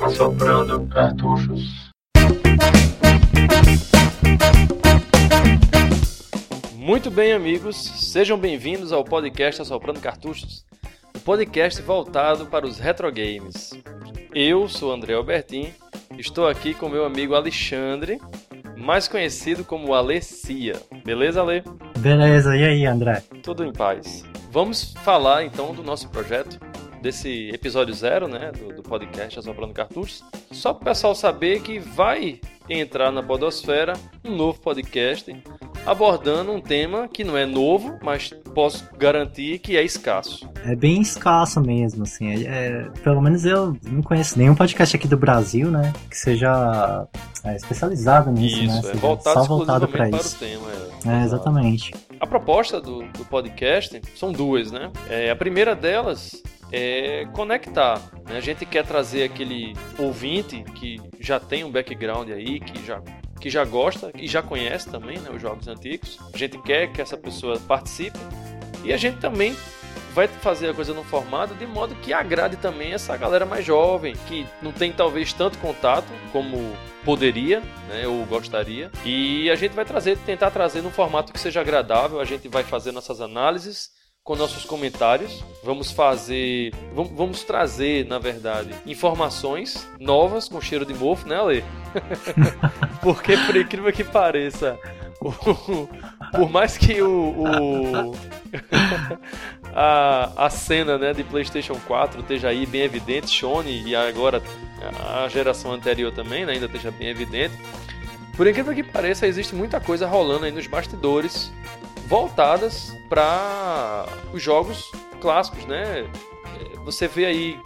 Assoprando cartuchos. Muito bem, amigos, sejam bem-vindos ao podcast Assoprando Cartuchos, o podcast voltado para os retrogames. Eu sou André Albertin, estou aqui com meu amigo Alexandre, mais conhecido como Alessia. Beleza, Ale? Beleza, e aí, André? Tudo em paz. Vamos falar então do nosso projeto, desse episódio zero, né, do, do podcast Assoprando Cartuchos. Só para o pessoal saber que vai entrar na Podosfera um novo podcast abordando um tema que não é novo, mas posso garantir que é escasso. É bem escasso mesmo, assim. É, é, pelo menos eu não conheço nenhum podcast aqui do Brasil, né, que seja é, especializado nisso, Isso, né? é voltado só voltado para isso. o tema. É, exatamente. A proposta do, do podcast são duas, né? É, a primeira delas é conectar. Né? A gente quer trazer aquele ouvinte que já tem um background aí, que já que já gosta e já conhece também né, os jogos antigos. A gente quer que essa pessoa participe e a gente também vai fazer a coisa no formato de modo que agrade também essa galera mais jovem, que não tem talvez tanto contato como poderia, né, ou gostaria. E a gente vai trazer, tentar trazer num formato que seja agradável. A gente vai fazer nossas análises com nossos comentários. Vamos fazer, vamos, trazer, na verdade, informações novas com cheiro de mofo, né, Ale? Porque por incrível que pareça, por mais que o, o a, a cena né, de PlayStation 4 esteja aí bem evidente, Sony e agora a geração anterior também né, ainda esteja bem evidente. Por incrível que pareça, existe muita coisa rolando aí nos bastidores voltadas para os jogos clássicos, né? Você vê aí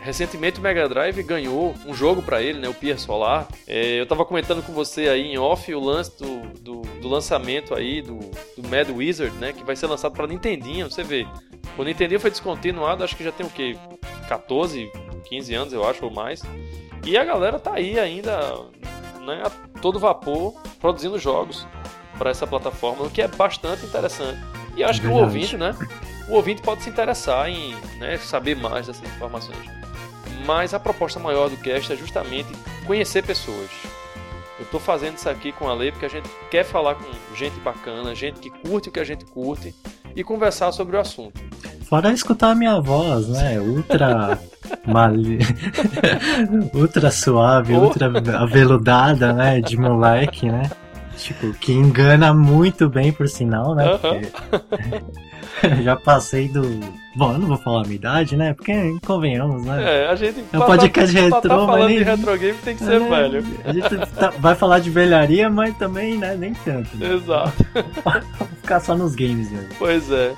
recentemente o Mega Drive ganhou um jogo para ele, né? O Pier Solar. É, eu tava comentando com você aí em off o lance do, do, do lançamento aí do, do, Mad Wizard, né? Que vai ser lançado para Nintendinho. Você vê, o Nintendinho foi descontinuado, acho que já tem o que 14, 15 anos, eu acho ou mais. E a galera tá aí ainda, né? A todo vapor produzindo jogos para essa plataforma, o que é bastante interessante. E acho que o ouvinte, né? O ouvinte pode se interessar em né, saber mais dessas informações. Mas a proposta maior do cast é justamente conhecer pessoas. Eu estou fazendo isso aqui com a Lei porque a gente quer falar com gente bacana, gente que curte o que a gente curte e conversar sobre o assunto. Fora escutar a minha voz, né? Ultra mal... ultra suave, oh. ultra aveludada, né? De moleque, né? Tipo, que engana muito bem, por sinal, né? Porque já passei do. Bom, eu não vou falar a minha idade, né? Porque convenhamos, né? É, a gente. É um podcast tá, retrô, tá falando. Nem... de retro game tem que ser é, velho. A gente tá, vai falar de velharia, mas também, né? Nem tanto. Né? Exato. Vou ficar só nos games mesmo. Pois é.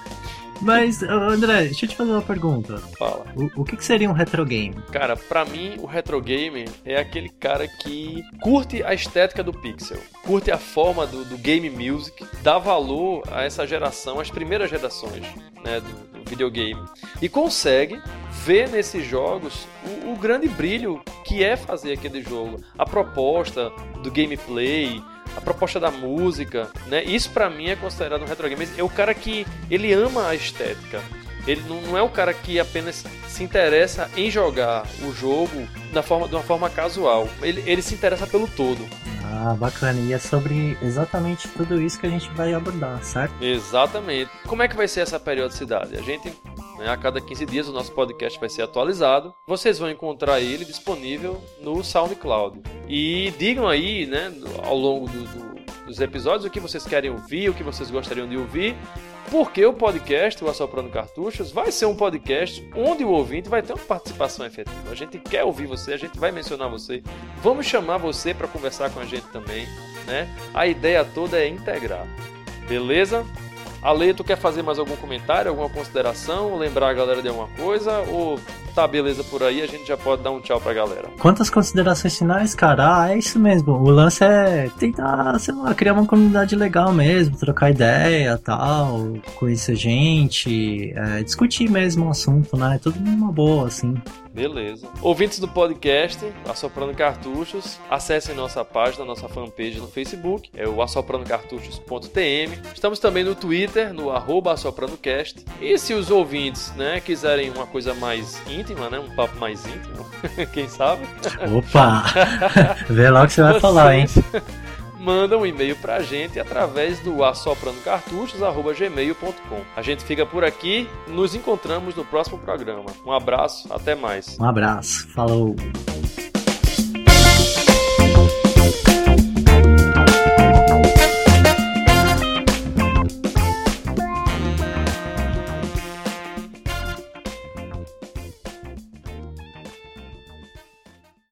Mas, André, deixa eu te fazer uma pergunta. Fala. O, o que, que, seria um retro game? Cara, pra mim, o retro game é aquele cara que curte a estética do pixel, curte a forma do, do game music, dá valor a essa geração, as primeiras gerações né, do, do videogame, e consegue ver nesses jogos o, o grande brilho que é fazer aquele jogo, a proposta do gameplay, a proposta da música, né? Isso para mim é considerado um retro game. É o cara que ele ama a estética. Ele não é o cara que apenas se interessa em jogar o jogo da forma, de uma forma casual. Ele, ele se interessa pelo todo. Ah, bacana. E é sobre exatamente tudo isso que a gente vai abordar, certo? Exatamente. Como é que vai ser essa periodicidade? A gente, a cada 15 dias, o nosso podcast vai ser atualizado. Vocês vão encontrar ele disponível no SoundCloud. E digam aí, né, ao longo do, do, dos episódios, o que vocês querem ouvir, o que vocês gostariam de ouvir. Porque o podcast, o Assoprando Cartuchos, vai ser um podcast onde o ouvinte vai ter uma participação efetiva. A gente quer ouvir você, a gente vai mencionar você. Vamos chamar você para conversar com a gente também, né? A ideia toda é integrar. Beleza? Ale, tu quer fazer mais algum comentário, alguma consideração, lembrar a galera de alguma coisa? Ou tá beleza por aí, a gente já pode dar um tchau pra galera? Quantas considerações finais, cara? Ah, é isso mesmo. O lance é tentar, sei lá, criar uma comunidade legal mesmo, trocar ideia tal, conhecer gente, é, discutir mesmo o assunto, né? Tudo numa boa, assim. Beleza. Ouvintes do podcast, Assoprando Cartuchos, acessem nossa página, nossa fanpage no Facebook, é o assoprandocartuchos.tm. Estamos também no Twitter, no arroba assopranocast. E se os ouvintes né, quiserem uma coisa mais íntima, né, um papo mais íntimo, quem sabe? Opa! Vê lá o que você vai Vocês... falar, hein? manda um e-mail para a gente através do assoprandocartuchos@gmail.com. A gente fica por aqui, nos encontramos no próximo programa. Um abraço, até mais. Um abraço, falou.